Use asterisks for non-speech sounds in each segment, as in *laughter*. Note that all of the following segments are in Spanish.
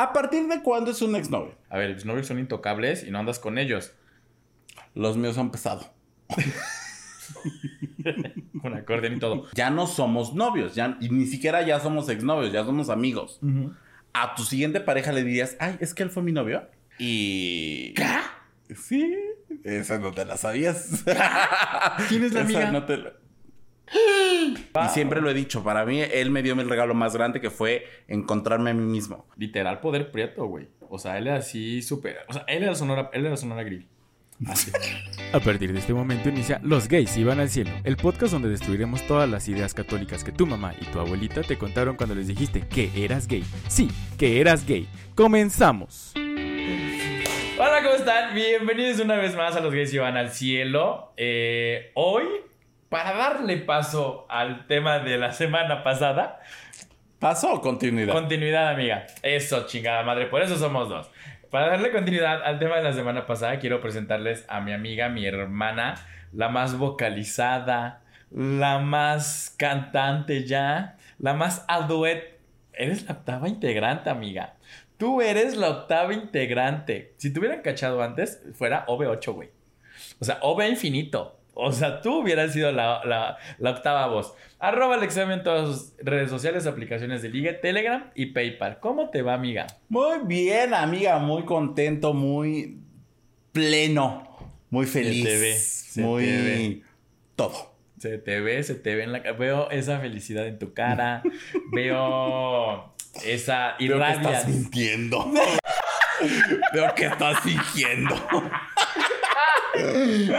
¿A partir de cuándo es un exnovio? A ver, los novios son intocables y no andas con ellos. Los míos han pesado. *laughs* Con acordeón y todo. Ya no somos novios, ya, y ni siquiera ya somos exnovios, ya somos amigos. A tu siguiente pareja le dirías, ay, es que él fue mi novio. Y. ¿Qué? Sí, esa no te la sabías. ¿Quién es la *laughs* Esa amiga? no te la- *gasps* *laughs* Y siempre lo he dicho, para mí él me dio el regalo más grande que fue encontrarme a mí mismo. Literal poder prieto, güey. O sea, él era así súper. O sea, él era Sonora, él era Sonora Grill. Así. *laughs* A partir de este momento inicia Los gays iban al cielo, el podcast donde destruiremos todas las ideas católicas que tu mamá y tu abuelita te contaron cuando les dijiste que eras gay. Sí, que eras gay. Comenzamos. Hola, ¿cómo están? Bienvenidos una vez más a Los Gays y van al cielo. Eh, hoy, para darle paso al tema de la semana pasada, ¿Paso o continuidad? continuidad, amiga. Eso, chingada madre, por eso somos dos. Para darle continuidad al tema de la semana pasada, quiero presentarles a mi amiga, mi hermana, la más vocalizada, la más cantante ya, la más aduet. Eres la octava integrante, amiga. Tú eres la octava integrante. Si te hubieran cachado antes, fuera OV8, güey. O sea, OV infinito. O sea, tú hubieras sido la, la- la octava voz. Arroba el examen en todas sus redes sociales, aplicaciones de Ligue, Telegram y PayPal. ¿Cómo te va, amiga? Muy bien, amiga, muy contento, muy pleno, muy feliz. te ve, se muy te ve. todo. Se te ve, se te ve en la cara. Veo esa felicidad en tu cara. *laughs* Veo esa Veo que estás mintiendo. *laughs* Veo que estás fingiendo.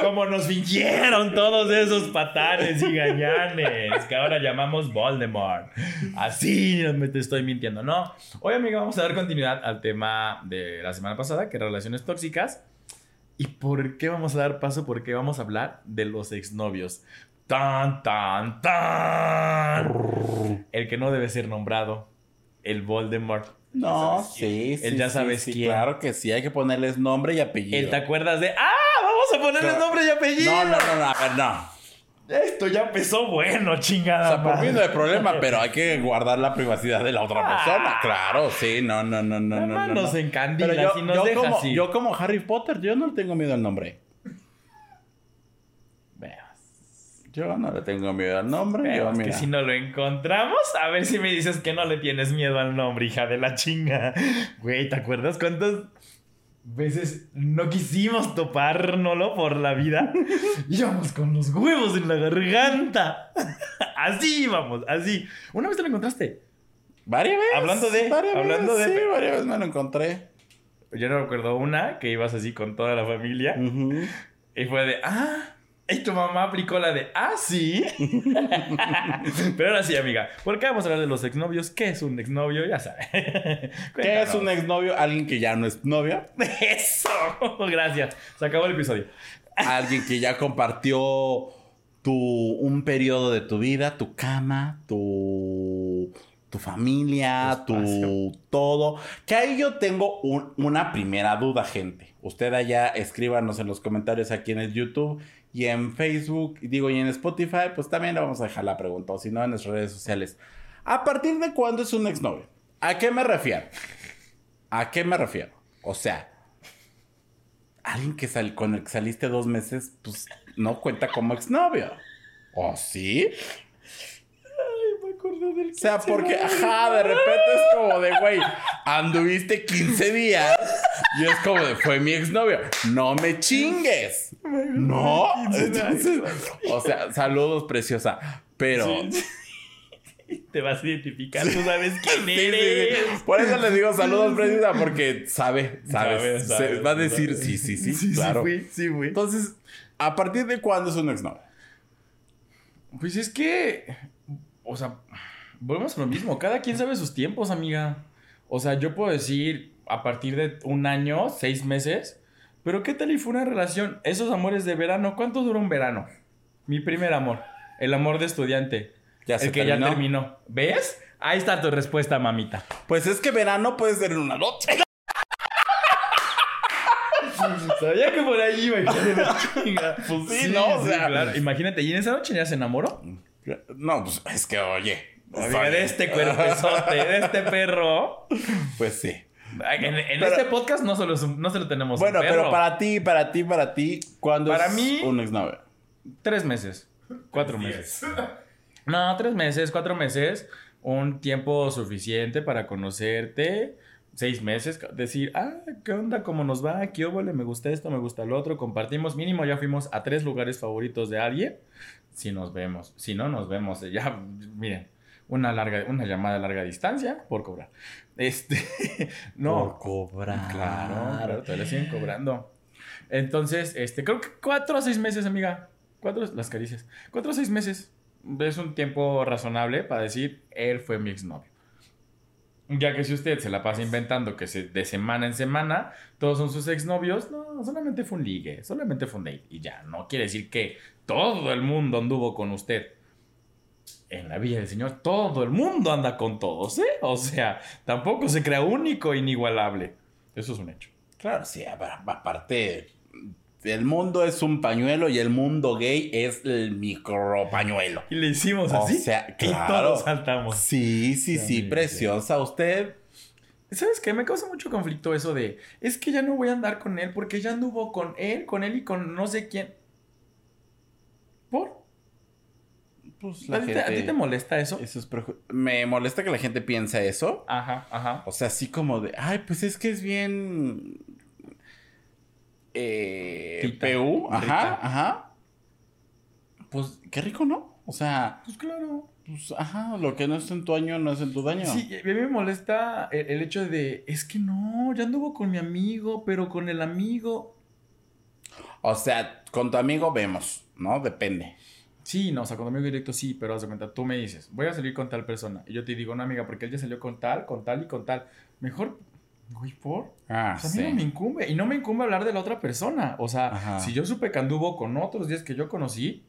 Como nos fingieron todos esos patanes y gañanes que ahora llamamos Voldemort. Así me te estoy mintiendo, ¿no? Hoy, amiga, vamos a dar continuidad al tema de la semana pasada, que relaciones tóxicas. ¿Y por qué vamos a dar paso? Porque vamos a hablar de los exnovios. Tan, tan, tan. El que no debe ser nombrado. El Voldemort. No, sí, sí. Él ya sí, sabes sí, quién. Claro que sí, hay que ponerles nombre y apellido. Él te acuerdas de. ¡Ah! Vamos a ponerle nombre y apellido. No, no, no, no, a ver, no. Esto ya empezó bueno, chingada. O sea, por mí no hay problema, pero hay que guardar la privacidad de la otra Ah. persona. Claro, sí, no, no, no, no, no. no, nos no. encandila Pero yo, si nos yo deja como, así. yo como Harry Potter, yo no le tengo miedo al nombre. Veas. Yo no le tengo miedo al nombre. yo, Veas que mira. si no lo encontramos, a ver si me dices que no le tienes miedo al nombre, hija de la chinga. Güey, ¿te acuerdas cuántas veces no quisimos topárnoslo por la vida? *laughs* Íbamos con los huevos en la garganta. *laughs* Así íbamos, así. Una vez te lo encontraste. ¿Varias veces? Hablando de- Varias hablando veces, de- Sí, varias veces me lo encontré. Yo no recuerdo una que ibas así con toda la familia. Y fue de, ah, y tu mamá aplicó la de, ah, sí. *laughs* Pero ahora sí, amiga, ¿por qué vamos a hablar de los exnovios? ¿Qué es un exnovio? Ya sabes. *laughs* ¿Qué es un exnovio? Alguien que ya no es novia. *laughs* Eso, gracias. Se acabó el episodio. Alguien que ya compartió tu, un periodo de tu vida, tu cama, tu, tu familia, Tu todo. Que ahí yo tengo un- una primera duda, gente. Usted allá escríbanos en los comentarios aquí en el YouTube y en Facebook, digo, y en Spotify, pues también le vamos a dejar la pregunta, o si no, en nuestras redes sociales. ¿A partir de cuándo es un exnovio? ¿A qué me refiero? ¿A qué me refiero? O sea, alguien que sal con el que saliste dos meses, pues no cuenta como exnovio. ¿O sí? Ay, me acordé del O sea, porque, ajá, de repente es como de, güey, anduviste 15 días *laughs* y es como de, fue mi exnovio. No me chingues. No. Entonces, o sea, saludos, preciosa. Pero. Te vas a identificar, tú sabes quién *laughs* Sí, eres. sí. Por eso le digo saludos, preciosa, porque sabe, sabe. Sabe, va a decir, sabe. sí, sí, sí, claro. Sí, fui, sí, fui. Entonces, ¿a partir de cuándo es un exnovio? Pues es que, o sea, volvemos a lo mismo. Cada quien sabe sus tiempos, amiga. O sea, yo puedo decir a partir de un año, seis meses. Pero ¿qué tal y fue una relación? Esos amores de verano, ¿cuánto dura un verano? Mi primer amor, el amor de estudiante, Ya el se que terminó. ya terminó. ¿Ves? Ahí está tu respuesta, mamita. Pues es que verano puede ser en una noche. *laughs* Sabía que por ahí iba. la chinga. Pues sí, ¿no? O sea, claro. Imagínate, ¿y en esa noche ya se enamoró? No, pues es que, oye. Amiga, de este cuerpezote, de este perro. Pues sí. En, en Pero- este podcast no solo, es un- no solo tenemos un Bueno, perro. pero para ti, para ti, para ti, ¿cuándo Para es mí- un exnovio? Tres meses. Cuatro meses. *laughs* No, tres meses, cuatro meses. Un tiempo suficiente para conocerte. Seis meses. Decir, ah, ¿qué onda? ¿Cómo nos va? ¿Qué óvole? Me gusta esto, me gusta lo otro. Compartimos. Mínimo ya fuimos a tres lugares favoritos de alguien. Si nos vemos. Si no nos vemos, eh, ya, miren. Una, larga, una llamada a larga distancia por cobrar. Este, *laughs* no. Por cobrar. Claro, claro, todavía siguen cobrando. Entonces, este, creo que cuatro o seis meses, amiga. Cuatro, las caricias. Cuatro o seis meses. Es un tiempo razonable para decir, él fue mi exnovio. Ya que si usted se la pasa inventando que se, de semana en semana todos son sus exnovios, no, solamente fue un ligue, solamente fue un date. Y ya, no quiere decir que todo el mundo anduvo con usted. En la Villa del Señor, todo el mundo anda con todos, ¿eh? O sea, tampoco se crea único e inigualable. Eso es un hecho. Claro, sí, aparte, el mundo es un pañuelo y el mundo gay es el micro pañuelo. Y le hicimos O así. sea, Y claro. todos saltamos. Sí, sí, Sí, sí, sí. preciosa. Usted, ¿Sabes qué? Me causa mucho conflicto eso de, es que ya no voy a andar con él porque ya anduvo con él, con él y con no sé quién. ¿Por? Pues ¿A la ti, te, a ti gente... te molesta eso? Eso es preju- Me molesta que la gente piense eso. Ajá, ajá. O sea, así como de, ay, pues es que es bien... Eh, Tita, PU, ajá, ajá. Pues qué rico, ¿no? O sea, Pues claro. pues, ajá, lo que no es en tu año no es en tu daño. Sí, a mí me molesta el, el hecho de, es que no, ya anduvo con mi amigo, pero con el amigo. O sea, con tu amigo vemos, ¿no? Depende. Sí, no, o sea, con amigo directo sí, pero haz de cuenta, tú me dices, voy a salir con tal persona. Y yo te digo, no, amiga, porque él ya salió con tal, con tal y con tal. Mejor, güey, por. Ah, O sea, a sí. mí no me incumbe. Y no me incumbe hablar de la otra persona. O sea, Ajá. si yo supe que anduvo con otros días que yo conocí,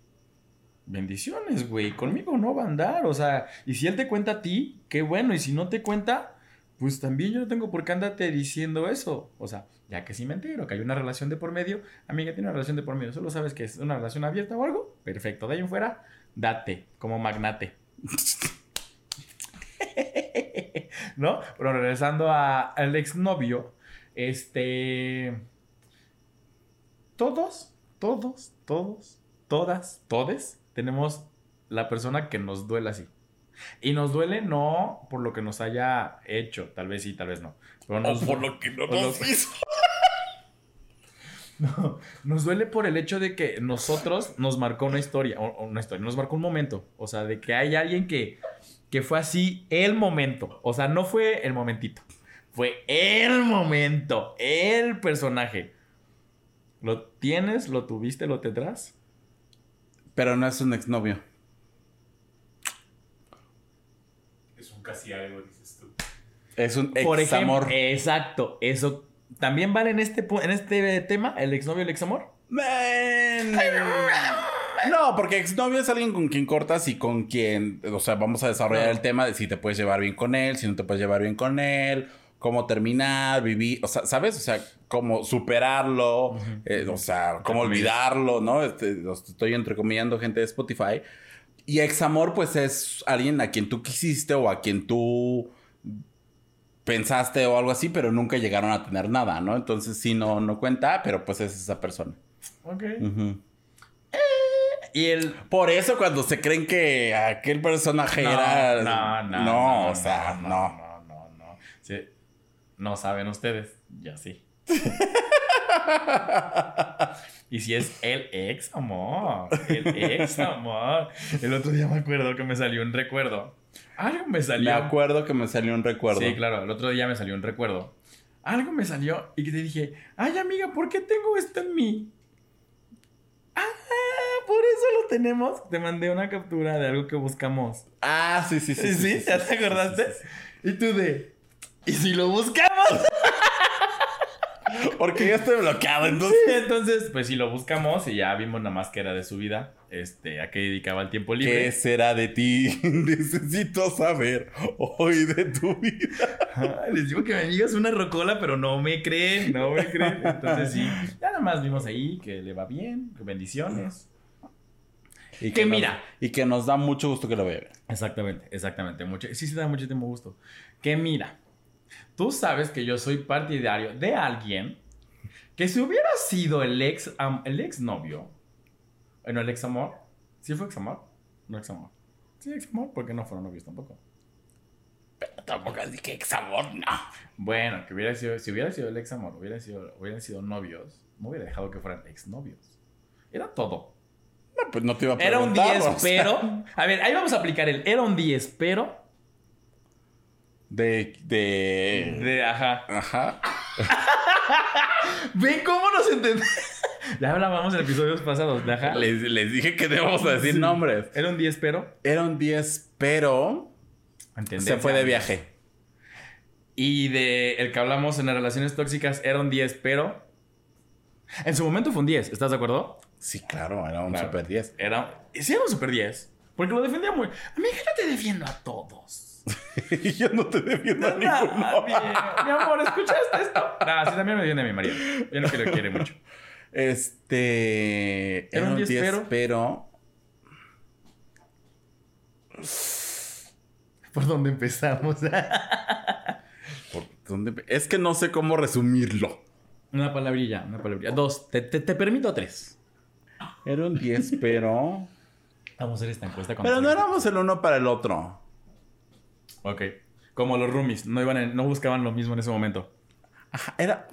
bendiciones, güey. Conmigo no va a andar. O sea, y si él te cuenta a ti, qué bueno. Y si no te cuenta, pues también yo no tengo por qué andarte diciendo eso. O sea, ya que sí me entero que hay una relación de por medio, amiga, tiene una relación de por medio. Solo sabes que es una relación abierta o algo. Perfecto. De ahí en fuera, date como magnate. *laughs* ¿No? Pero regresando a- al exnovio, este. Todos, todos, todos, todas, todes tenemos la persona que nos duele así. Y nos duele no por lo que nos haya hecho, tal vez sí, tal vez no. Pero nos, que no por lo- *laughs* No, nos duele por el hecho de que nosotros nos marcó una historia, o- o una historia, nos marcó un momento. O sea, de que hay alguien que, que fue así el momento. O sea, no fue el momentito. Fue el momento, el personaje. ¿Lo tienes? ¿Lo tuviste? ¿Lo tendrás? Pero no es un exnovio. Es un casi algo, dices tú. Es un Por ex ejemplo, amor. exacto. Eso también vale en este, en este tema, el exnovio, el examor. No, porque exnovio es alguien con quien cortas y con quien, o sea, vamos a desarrollar el tema de si te puedes llevar bien con él, si no te puedes llevar bien con él, cómo terminar, vivir, o sea, ¿sabes? O sea, cómo superarlo, eh, o sea, cómo olvidarlo, ¿no? Este, estoy entrecomillando gente de Spotify. Y examor, pues es alguien a quien tú quisiste o a quien tú pensaste o algo así, pero nunca llegaron a tener nada, ¿no? Entonces sí, no, no cuenta, pero pues es esa persona. Ok. Ujú. Y el. Por eso cuando se creen que aquel personaje era... no, no, No, o sea, no. No, no, no. Sí. No saben ustedes, ya sí. *laughs* y si es el ex amor, el *laughs* ex amor. El otro día me acuerdo que me salió un recuerdo. Algo me Me salió. acuerdo que me salió un recuerdo. Sí, claro, el otro día me salió un recuerdo. Algo me salió y que te dije, ay amiga, ¿por qué tengo esto en mí? Ah, por eso lo tenemos. Te mandé una captura de algo que buscamos. Ah, sí, sí, sí. ¿Sí? ¿Ya te acordaste? Y tú de, ¿y si lo buscamos? *laughs* Porque yo estoy bloqueado, entonces... Entonces, pues si lo buscamos y ya vimos nada más que era de su vida, este, a qué dedicaba el tiempo libre. ¿Qué será de ti? *laughs* Necesito saber hoy de tu vida. Les digo que me digas una rocola, pero no me creen, no me creen. Entonces sí, ya nada más vimos ahí que le va bien, que bendiciones. Y Que nos- mira. Y que nos da mucho gusto que lo vea. Exactamente, exactamente. Mucho, sí se da muchísimo gusto. Que mira, Tú sabes que yo soy partidario de alguien que si hubiera sido el ex, am- el ex novio, bueno, el ex amor, ¿sí fue ex amor? No ex amor. Sí, ex amor, porque no fueron novios tampoco. Tampoco así que sabor, no. Bueno, que hubiera sido, si hubiera sido el ex amor, hubiera sido, hubieran sido novios, no hubiera dejado que fueran ex novios. Era todo. No, pues no te iba a Era un preguntar. 10, o sea, pero. A ver, ahí vamos a aplicar el era un 10, pero. De. De. De, ajá. Ajá. *laughs* ¿Ven cómo nos entendemos? *laughs* ya hablábamos en episodios pasados, de ajá. Les, les dije que debemos decir nombres. Era un 10, pero. Era un 10, pero. Tendencia. Se fue de viaje. Y de el que hablamos en las relaciones tóxicas era un 10, pero. En su momento fue un 10, ¿estás de acuerdo? Sí, claro, era un Claro. super 10. Era. Sí, era un super 10. Porque lo defendía muy. Amiga, yo te defiendo a todos. *laughs* Y yo no te defiendo a Ah, ninguno. bien. Mi amor, ¿escuchaste esto? Ah, sí, también me defiende a mi marido. Yo no que lo quiere mucho. Este. Era un 10, pero- pero. ¿Por dónde empezamos? *laughs* ¿por dónde? Es que no sé cómo resumirlo. una palabrilla, una palabrilla. Dos, te, te, te permito tres. Era un 10, pero. Vamos a hacer esta encuesta con Pero no éramos el uno para el otro. Ok. Como los roomies, no, iban en- no buscaban lo mismo en ese momento. Ajá, era.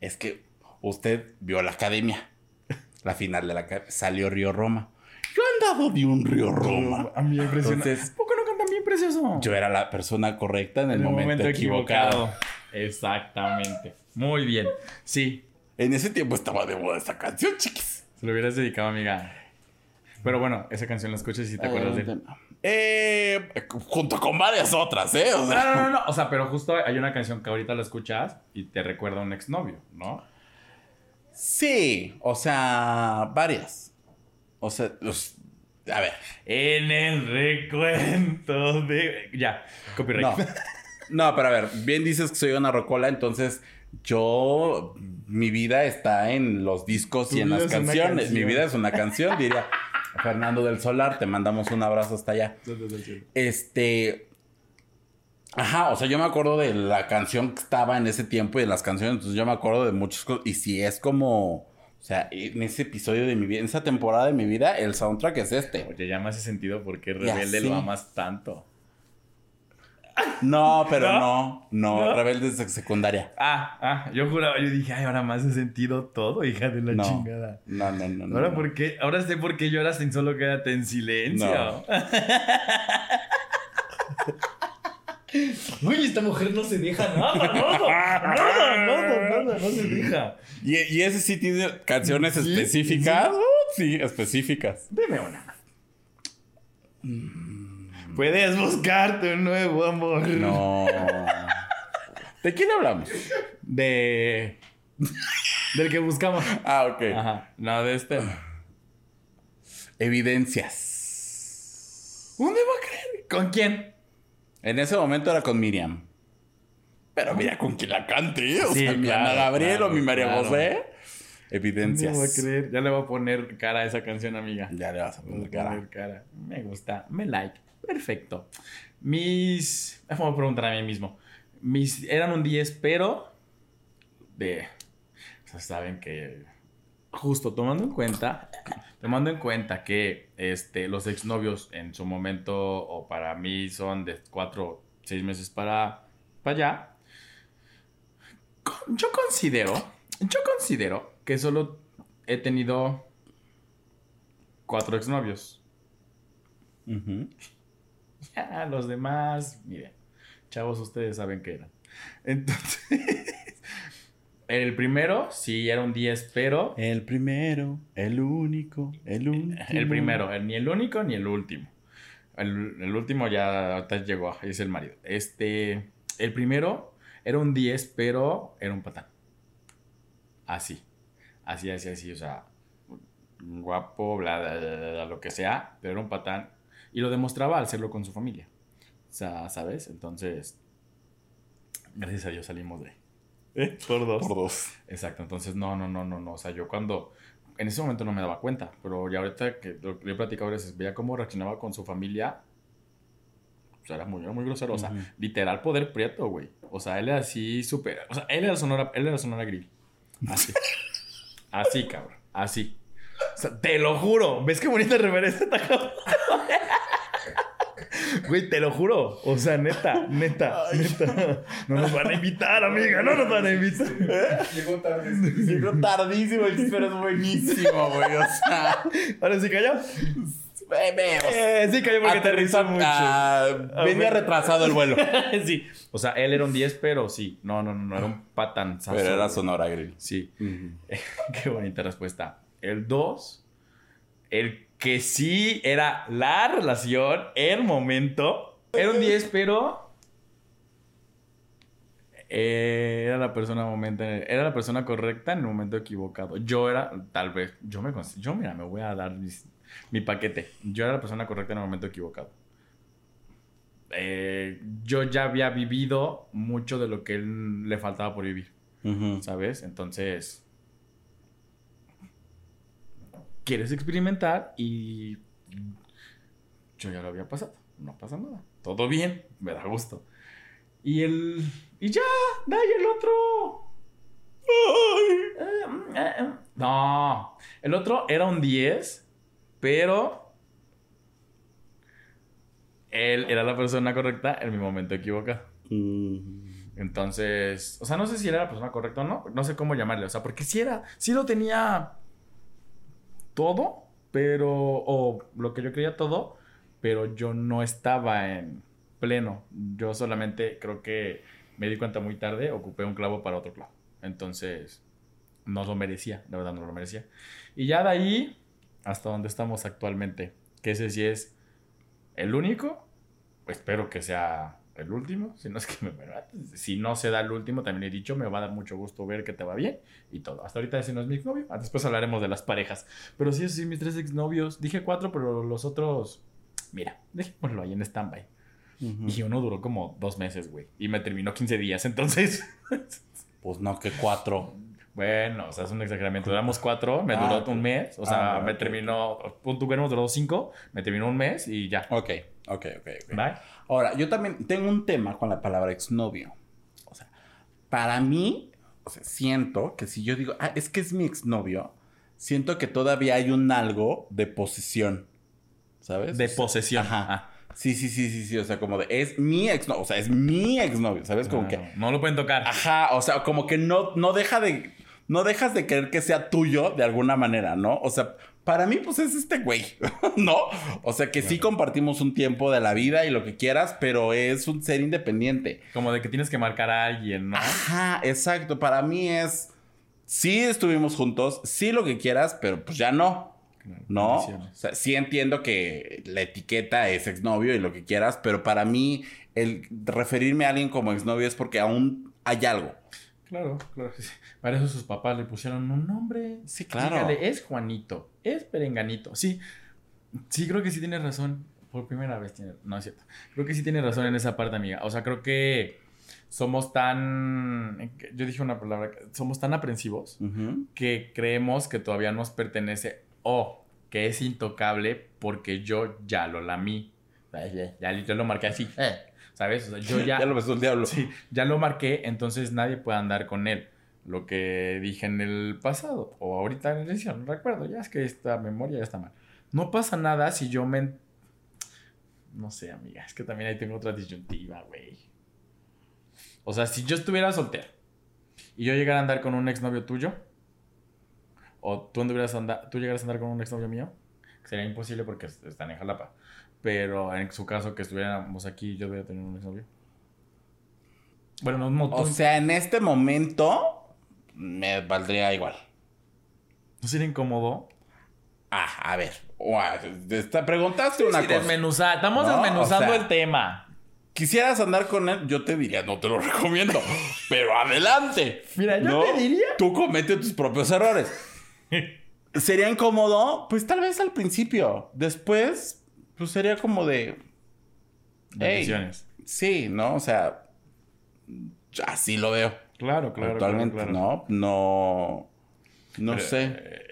Es que usted vio la academia. La final de la academia. Salió Río Roma. Yo andado de un Río Roma. A mí me impresiona. Entonces- ¿Por qué no cantan bien precioso? Yo era la persona correcta en el, En momento, equivocado. Exactamente. Muy bien. Sí. En ese tiempo estaba de moda esa canción, chiquis. Se lo hubieras dedicado, amiga. Pero bueno, esa canción la escuchas y te acuerdas de él. Eh, junto con varias otras, ¿eh? O No, sea, no, no, no. *laughs* O sea, pero justo hay una canción que ahorita la escuchas y te recuerda a un exnovio, ¿no? sí, o sea, varias. O sea, los- a ver. En el recuento de. Ya, copyright. No. No, pero a ver, bien dices que soy una rocola, entonces yo, mi vida está en los discos y en las canciones. Mi vida es una canción, diría Fernando del Solar, te mandamos un abrazo hasta allá. Este. Ajá, o sea, yo me acuerdo de la canción que estaba en ese tiempo y de las canciones, entonces yo me acuerdo de muchas cosas. Y si es como. O sea, en ese episodio de mi vida, en esa temporada de mi vida, el soundtrack es este. Oye, ya me hace sentido por qué Ya, Rebelde lo amas tanto. No, pero ¿No? no, no. Rebeldes de secundaria. Ah, ah, yo juraba, yo dije, ay, ahora me hace sentido todo, hija de la No. chingada. No, no, no. no, Ahora, no. ¿por qué? Ahora sé por qué lloras en solo quédate en silencio. Uy, esta mujer no se deja nada, nada, nada, nada, nada, no se deja. Y, y ese sí tiene canciones Sí, específicas. Uh, sí, específicas. Dime una. Puedes buscarte un nuevo amor. No. ¿De quién hablamos? De. Del que buscamos. Ah, ok. Ajá. No, de este. Evidencias. ¿Dónde va a creer? ¿Con quién? En ese momento era con Miriam. Pero mira con quién la cante. O Sí, sea, mi Ana Gabriel claro, o mi María claro. José. ¿Dónde Evidencias. va a creer? Ya le voy a poner cara a esa canción, amiga. Ya le vas a voy cara. poner cara. Me gusta. Me like. Perfecto. Mis. Vamos a preguntar a mí mismo. Mis. Eran un 10, pero. De. O sea, saben que. Justo tomando en cuenta. Tomando en cuenta que este, los exnovios en su momento, o para mí, son de 4, 6 meses para, para allá. Yo considero. Yo considero que solo he tenido cuatro exnovios. *laughs* Ya, los demás, miren, chavos, ustedes saben qué eran. Entonces, *laughs* el primero sí era un 10, pero El primero, el único, el último. el primero, el- ni el único ni el último. El, el último ya llegó, es el marido. Este, el primero era un 10, pero era un patán. Así, así, así, así, o sea, guapo, bla, bla, bla, bla, bla, lo que sea, pero era un patán. Y lo demostraba al hacerlo con su familia. O sea, ¿sabes? Entonces, gracias a Dios salimos de... ¿Eh? Por dos. Por dos. Exacto, entonces no, no, no, no, no. O sea, yo cuando. En ese momento no me daba cuenta, pero ya ahorita que lo, he platicado veces, veía cómo reaccionaba con su familia. sea, era muy, era muy grosero. O sea, Ujú. literal poder prieto, güey. O sea, él era así súper. O sea, él era Sonora, él era Sonora Grill. Así. *laughs* así, cabrón. Así. O sea, te lo juro. ¿Ves qué bonita referencia está cabrón? Güey, te lo juro. O sea, neta, neta, neta. No nos van a invitar, amiga. No nos van a invitar. Llegó tarde. Llegó tardísimo el chiste, pero es buenísimo, güey. O sea, Ahora sí cayó. Eh, sí cayó porque te aterrizó rizó mucho. ah, venía retrasado el vuelo. *laughs* sí. O sea, él era un 10, pero sí. No, no, no, no era un patanzazo. Pero era güey. Sonora Grill. Sí. *laughs* Qué bonita respuesta. El 2, el que sí era la relación, el momento. Era un 10, pero. eh, Era la persona momento, era la persona correcta en el momento equivocado. Yo era, tal vez, yo me yo mira, me voy a dar mis- mi paquete. Yo era la persona correcta en el momento equivocado. Eh, yo ya había vivido mucho de lo que él le faltaba por vivir. ¿sabes? Entonces, quieres experimentar y yo ya lo había pasado, no pasa nada, todo bien, me da gusto. Y el... Y ya, da y el otro. Eh. No, el otro era un 10, pero él era la persona correcta en mi momento equivocado. Mm. Entonces, o sea, no sé si era la persona correcta o no, no sé cómo llamarle, o sea, porque sí era, sí lo tenía todo, pero, o lo que yo creía todo, pero yo no estaba en pleno. Yo solamente creo que me di cuenta muy tarde, ocupé un clavo para otro clavo. Entonces, no lo merecía, la verdad no lo merecía. Y ya de ahí, hasta donde estamos actualmente, que ese sí es el único, espero que sea el último, si no es que me, si no se da el último, también he dicho, me va a dar mucho gusto ver que te va bien y todo. Hasta ahorita ese no es mi exnovio, ah, después hablaremos de las parejas. Pero sí, sí, mis tres exnovios, dije cuatro, pero los otros, mira, dejémoslo ahí en stand-by. Ujú. Y uno duró como dos meses, güey, y me terminó 15 días, entonces... *laughs* Pues no, que cuatro. Bueno, o sea, es un exageramiento. Duramos cuatro, me Ah, duró un mes. O sea, Ah, me ok. terminó. Punto que hemos durado cinco, me terminó un mes y ya. Ok, ok, ok. ok. Bye. Ahora, yo también tengo un tema con la palabra exnovio. O sea, para mí, o sea, siento que si yo digo, ah, es que es mi exnovio, siento que todavía hay un algo de posesión. ¿Sabes? De posesión. Ajá. Ah, Sí, sí, sí, sí, sí. O sea, como de, es mi exnovio. O sea, es mi exnovio. ¿Sabes? Como claro. que, No lo pueden tocar. ajá, o sea, como que no, no deja de, no dejas de querer que sea tuyo de alguna manera, ¿no? O sea, para mí, pues es este güey, *laughs* ¿no? O sea, que sí compartimos un tiempo de la vida y lo que quieras, pero es un ser independiente. Como de que tienes que marcar a alguien, ¿no? Ajá, exacto. Para mí es, sí estuvimos juntos, sí lo que quieras, pero pues ya no. ¿No? O sea, sí entiendo que la etiqueta es exnovio y lo que quieras, pero para mí el referirme a alguien como exnovio es porque aún hay algo. Claro, claro. *laughs* Para eso sus papás le pusieron un nombre. Sí, claro. Dígale, es Juanito, es Perenganito. Sí, sí, creo que sí tienes razón. Por primera vez tiene... No es cierto. Creo que sí tienes razón en esa parte, amiga. O sea, creo que somos tan... Yo dije una palabra. Somos tan aprensivos que creemos que todavía nos pertenece o que es intocable porque yo ya lo lamí. Ya, ya, ya lo marqué así. eh, ¿Sabes? O sea, yo ya... *laughs* Ya lo besó el diablo. Sí, ya lo marqué, entonces nadie puede andar con él. Lo que dije en el pasado, o ahorita en la edición, no recuerdo, ya es que esta memoria ya está mal. No pasa nada si yo me... No sé, amiga, es que también ahí tengo otra disyuntiva, güey. O sea, si yo estuviera soltero y yo llegara a andar con un exnovio tuyo, o tú, anduvieras a andar, tú llegaras a andar con un exnovio mío, sería imposible porque est- están en Jalapa. Pero en su caso que estuviéramos aquí, yo voy a tener un exnovio. Bueno, no, no, O tú- sea, en este momento me valdría igual. ¿no sería incómodo? Ah, a ver. Te preguntaste una Sí, cosa. desmenuzar. Estamos No, desmenuzando o sea- el tema. Quisieras andar con él, yo te diría, no te lo *laughs* recomiendo. pero adelante. Mira, yo ¿No? te diría. Tú comete tus propios errores. *laughs* ¿Sería incómodo? Pues tal vez al principio. Después, pues sería como de. Sí, ¿no? O sea, así lo veo. Claro, claro. Actualmente, claro, claro. ¿no? No. No Pero, sé. eh,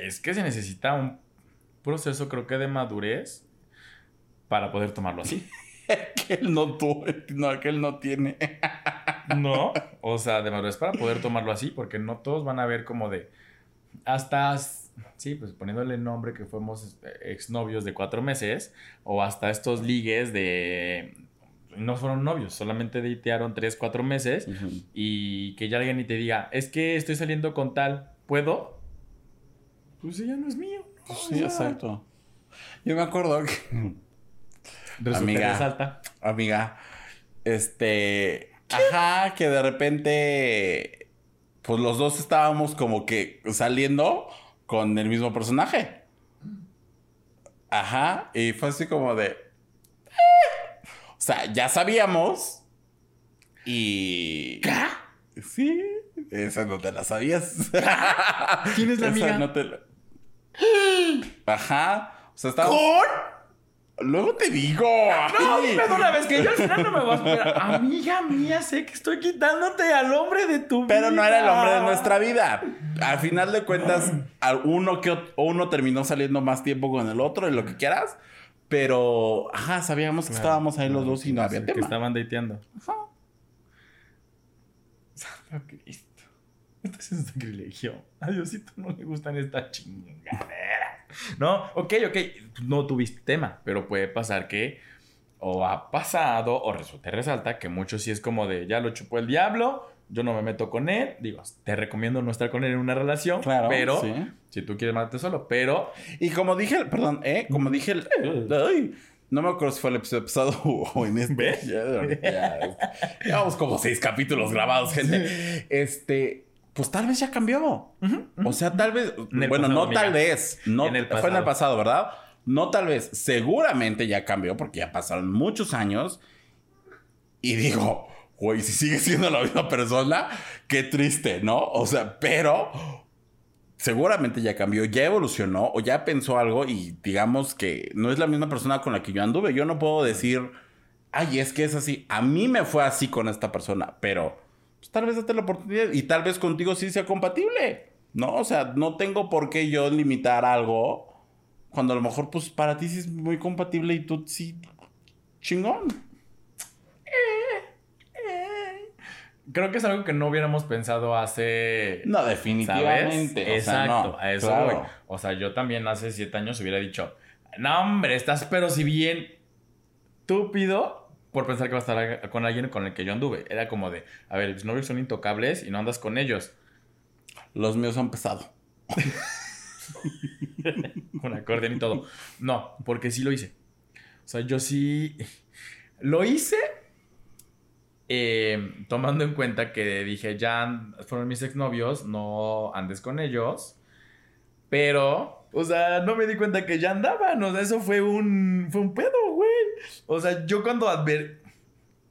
es que se necesita un proceso, creo que de madurez, para poder tomarlo así. *laughs* que él no tuvo, no, que él no tiene. *laughs* No, o sea, de madurez para poder tomarlo así, porque no todos van a ver como de hasta, sí, pues poniéndole nombre que fuimos este, exnovios de cuatro meses, o hasta estos ligues de, no fueron novios, solamente datearon tres, cuatro meses, y que ya alguien y te diga, es que estoy saliendo con tal, ¿puedo? Pues ella no es mío. ¿no? Sí, exacto. Yo me acuerdo que. *laughs* Resulta Amiga. salta. Amiga. Este. Ajá, que de repente. Pues los dos estábamos como que saliendo con el mismo personaje. Ajá. Y fue así como de. O sea, ya sabíamos. Y. Sí. Esa no te la sabías. ¿Quién es la Esa amiga? no te la- *gasps* Ajá. O sea, estábamos. Luego te digo. No, dime de una vez que yo al final no me voy a esperar. Amiga mía, sé que estoy quitándote al hombre de tu Pero no era el hombre de vida. nuestra vida. Al final de cuentas, uno que uno terminó saliendo más tiempo con el otro y lo que quieras. Pero, ajá, sabíamos que Claro, estábamos ahí los dos y no había Que tema. estaban dateando. Ajá. Santo Cristo. Esto es un sacrilegio. A Diosito no le gustan estas chingaderas. No, ok, ok. No tuviste tema, pero puede pasar que o ha pasado o resulta resalta que mucho sí es como de ya lo chupó el diablo, yo no me meto con él. Digo, te recomiendo no estar con él en una relación, Claro, pero sí. si tú quieres matarte solo, pero Y como dije, perdón, ¿eh? Como dije, el- ay, no me acuerdo si fue el episodio pasado *laughs* o en este. Llevamos como seis capítulos grabados, gente. Este, pues tal vez ya cambió. O sea, tal vez, bueno, pasado, no tal vez, no, En fue en el pasado, ¿verdad? No tal vez, seguramente ya cambió porque ya pasaron muchos años. Y digo, güey, si sigue siendo la misma persona, qué triste, ¿no? O sea, pero seguramente ya cambió, ya evolucionó o ya pensó algo y digamos que no es la misma persona con la que yo anduve. Yo no puedo decir, ay, es que es así. A mí me fue así con esta persona, pero pues, tal vez date la oportunidad y tal vez contigo sí sea compatible, ¿no? O sea, no tengo por qué yo limitar algo cuando a lo mejor, pues para ti sí es muy compatible y tú sí, chingón. Creo que es algo que no hubiéramos pensado hace No, ¿Sabes? definitivamente. o sea, Exacto, no, a eso claro. voy. O sea, yo también hace siete años hubiera dicho, no, hombre, estás pero si bien estúpido por pensar que va a estar con alguien con el que yo anduve. Era como de, a ver, mis novios son intocables y no andas con ellos. Los míos han pesado. *laughs* Con acordeón y todo. No, porque sí lo hice. O sea, yo sí lo hice eh, tomando en cuenta que dije, ya fueron mis exnovios, no andes con ellos. Pero, o sea, no me di cuenta que ya andaban. O sea, eso fue un, fue un pedo, güey. O sea, yo cuando adver...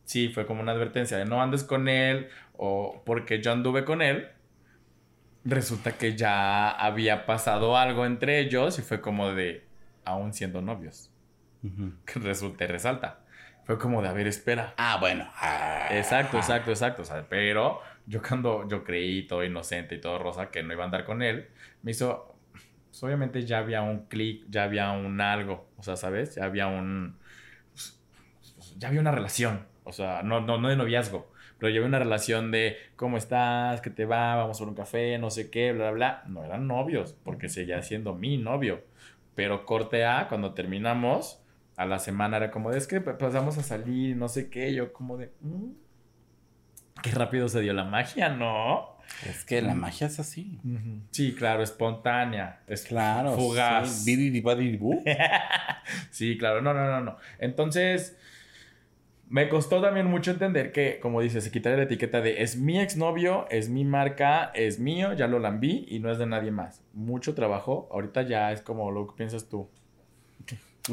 Sí, fue como una advertencia de no andes con él o porque yo anduve con él. Resulta que ya había pasado algo entre ellos y fue como de, aún siendo novios. Que resulta y resalta. Fue como de, a ver, espera. Ah, bueno. Ah. Exacto, exacto, exacto. O sea, pero yo cuando yo creí todo inocente y todo rosa que no iba a andar con él, me hizo. pues, obviamente ya había un clic, ya había un algo. O sea, ¿sabes? Ya había un. pues, Ya había una relación. O sea, no, no, no de noviazgo. Pero ya había una relación de cómo estás, qué te va, vamos por un café, no sé qué, bla, bla, bla. No eran novios, porque seguía siendo mi novio. Pero corte A, cuando terminamos, a la semana era como de, es que pasamos a salir, no sé qué, yo como de, "Mm, qué rápido se dio la magia, ¿no? Es que la magia es así. Sí, claro, espontánea, es Claro. fugaz. sí. *laughs* Sí, claro, no, no, no, no. Entonces, me costó también mucho entender que, como dices, se quitarle la etiqueta de es mi exnovio, es mi marca, es mío, ya lo lambí y no es de nadie más. Mucho trabajo, ahorita ya es como lo que piensas tú.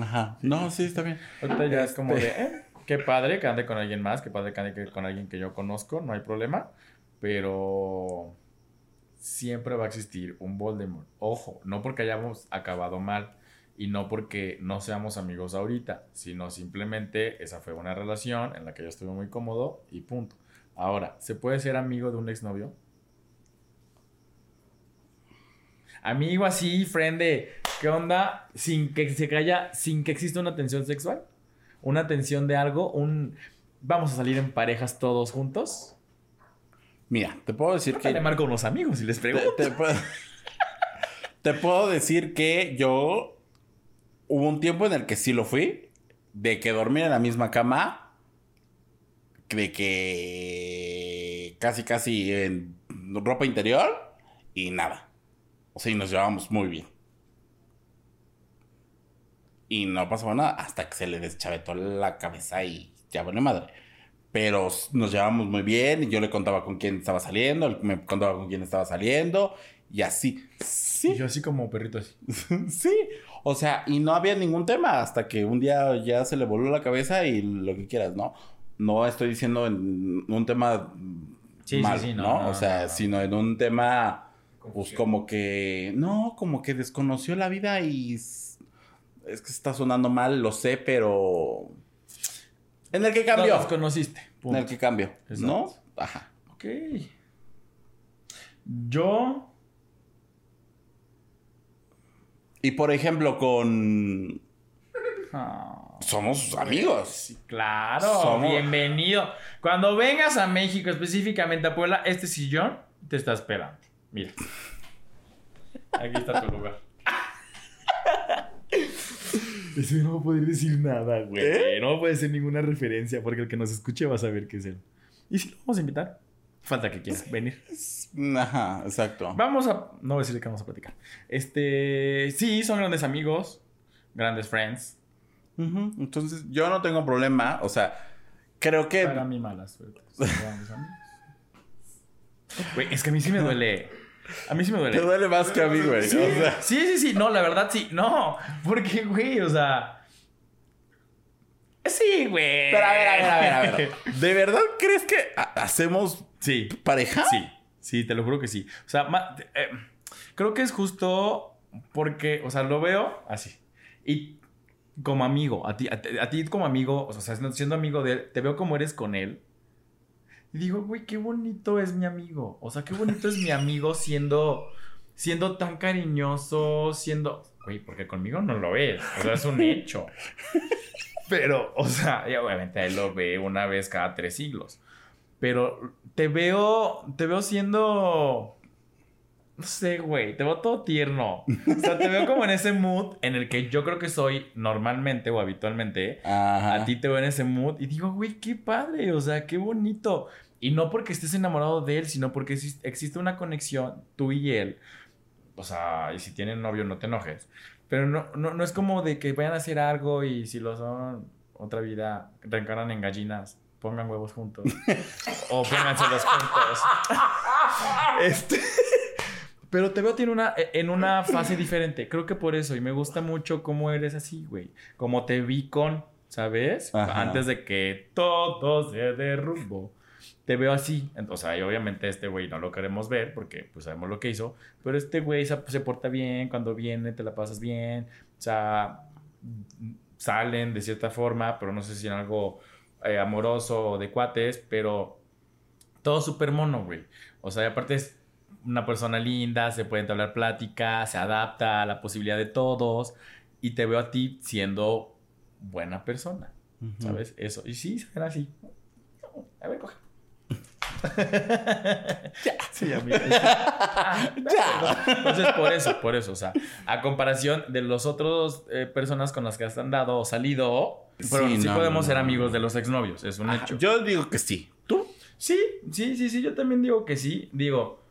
Ajá. No, sí, está bien. Ahorita ya es Este- como de, eh, qué padre que ande con alguien más, qué padre que ande con alguien que yo conozco, no hay problema, pero siempre va a existir un Voldemort. Ojo, no porque hayamos acabado mal y no porque no seamos amigos ahorita, sino simplemente esa fue una relación en la que yo estuve muy cómodo y punto. Ahora, ¿se puede ser amigo de un exnovio? Amigo así, friend de, ¿qué onda? Sin que se calla, sin que exista una tensión sexual. una tensión de algo, un vamos a salir en parejas todos juntos. Mira, te puedo decir Que le marco unos amigos y les Te, pregunto. te puedo, *laughs* te puedo decir que yo. Hubo un tiempo en el que sí lo fui. De que dormir en la misma cama. De que. Casi, casi en ropa interior. Y nada. O sea, y nos llevábamos muy bien. Y no pasaba nada hasta que se le deschavetó la cabeza y ya vale madre. Pero nos llevábamos muy bien y yo le contaba con quién estaba saliendo, él me contaba con quién estaba saliendo y así. Y Sí, yo así como perrito así. *laughs* sí. O sea, y no había ningún tema hasta que un día ya se le voló la cabeza y lo que quieras, ¿no? No estoy diciendo en un tema Sí, sí, mal, sí, no, no, no, O sea, no, no. sino en un tema, pues como que, no, como que desconoció la vida y es que está sonando mal, lo sé, pero en el que No cambió, los conociste. en el que cambió, ¿no? Ajá. Ok. Yo. Y por ejemplo, con Ah, somos amigos. sí, claro, Somos- bienvenido. Cuando vengas a México, específicamente a Puebla, este sillón te está esperando. Mira. Aquí está tu lugar. Eso no va a poder decir nada, güey. ¿Eh? No puede ser ninguna referencia porque el que nos escuche va a saber qué es él. ¿Y si lo vamos a invitar? Falta que quiera venir. Ajá, exacto. Vamos a. No voy a decirle que vamos a platicar. Este. Sí, son grandes amigos. Grandes friends. Entonces, yo no tengo problema, o sea, creo que Para mí, mala suerte. Son grandes amigos. Güey, es que a mí sí me duele. A mí sí me duele. te duele más que a mí, güey. Sí, o sea, sí, sí, sí. No, la verdad sí. No. Porque, güey, o sea. Sí, güey. pero a ver, a ver, a ver, a ver. *laughs* ¿De verdad crees que ha- hacemos Sí. pareja? Sí, sí, te lo juro que sí. O sea, eh, creo que es justo porque, o sea, lo veo así. Y como amigo, a ti, a, a ti como amigo, o sea, siendo amigo de él, te veo como eres con él. Y digo, güey, qué bonito es mi amigo. O sea, qué bonito es mi amigo siendo, siendo tan cariñoso, siendo... Güey, porque conmigo no lo ves. O sea, es un hecho. Pero, o sea, y obviamente él lo ve una vez cada tres siglos. Pero te veo, te veo siendo, no sé, güey, te veo todo tierno. O sea, te veo como en ese mood en el que yo creo que soy normalmente o habitualmente. Ajá. A ti te veo en ese mood y digo, güey, qué padre, o sea, qué bonito. Y no porque estés enamorado de él, sino porque exis- existe una conexión, tú y él. O sea, y si tienen novio, no te enojes. Pero no, no, no es como de que vayan a hacer algo y si lo son, otra vida, reencarnan en gallinas, pongan huevos juntos. *laughs* o pónganselos juntos. *laughs* este. Pero te veo tiene una, en una fase diferente. Creo que por eso. Y me gusta mucho cómo eres así, güey. Como te vi con, ¿sabes? Ajá. Antes de que todo se derrumbó. Te veo así. Entonces, ahí obviamente este güey no lo queremos ver porque pues sabemos lo que hizo. Pero este güey se, se porta bien. Cuando viene te la pasas bien. O sea, salen de cierta forma, pero no sé si en algo eh, amoroso o de cuates, pero todo súper mono, güey. O sea, y aparte es una persona linda, se puede entablar plática, se adapta a la posibilidad de todos y te veo a ti siendo buena persona, Ujú. ¿sabes? Eso. Y sí, será así. A ver, coge. *laughs* Sí, amigo. *laughs* ya. Entonces, por eso, por eso, o sea, a comparación de los otros eh, personas con las que has andado o salido, pero Sí, sí, no, podemos no, ser no. amigos de los exnovios, es un Ajá, hecho. Yo digo que sí. ¿Tú? Sí, sí, sí, sí, yo también digo que sí. Digo,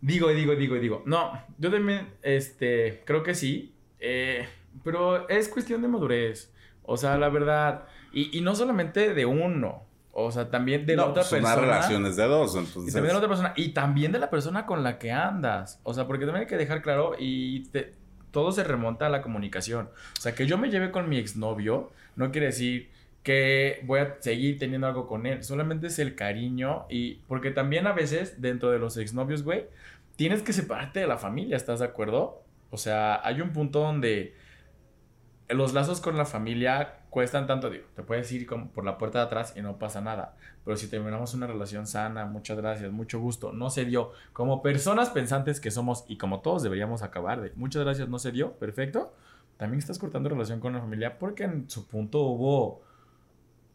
digo, digo, digo, digo. No, yo también, este, creo que sí. eh, pero es cuestión de madurez. O sea, la verdad. Y, y no solamente de uno. O sea, también de la otra pues persona. una relación es de dos, Y entonces. también de la otra persona. Y también de la persona con la que andas. O sea, porque también hay que dejar claro y te- todo se remonta a la comunicación. O sea, que yo me lleve con mi exnovio no quiere decir que voy a seguir teniendo algo con él. Solamente es el cariño y porque también a veces dentro de los exnovios, güey, tienes que separarte de la familia, ¿estás de acuerdo? O sea, hay un punto donde los lazos con la familia cuestan tanto, digo, te puedes ir como por la puerta de atrás y no pasa nada. Pero si terminamos una relación sana, muchas gracias, mucho gusto, no se dio. Como personas pensantes que somos y como todos deberíamos acabar de, muchas gracias, no se dio, perfecto. También estás cortando relación con la familia porque en su punto hubo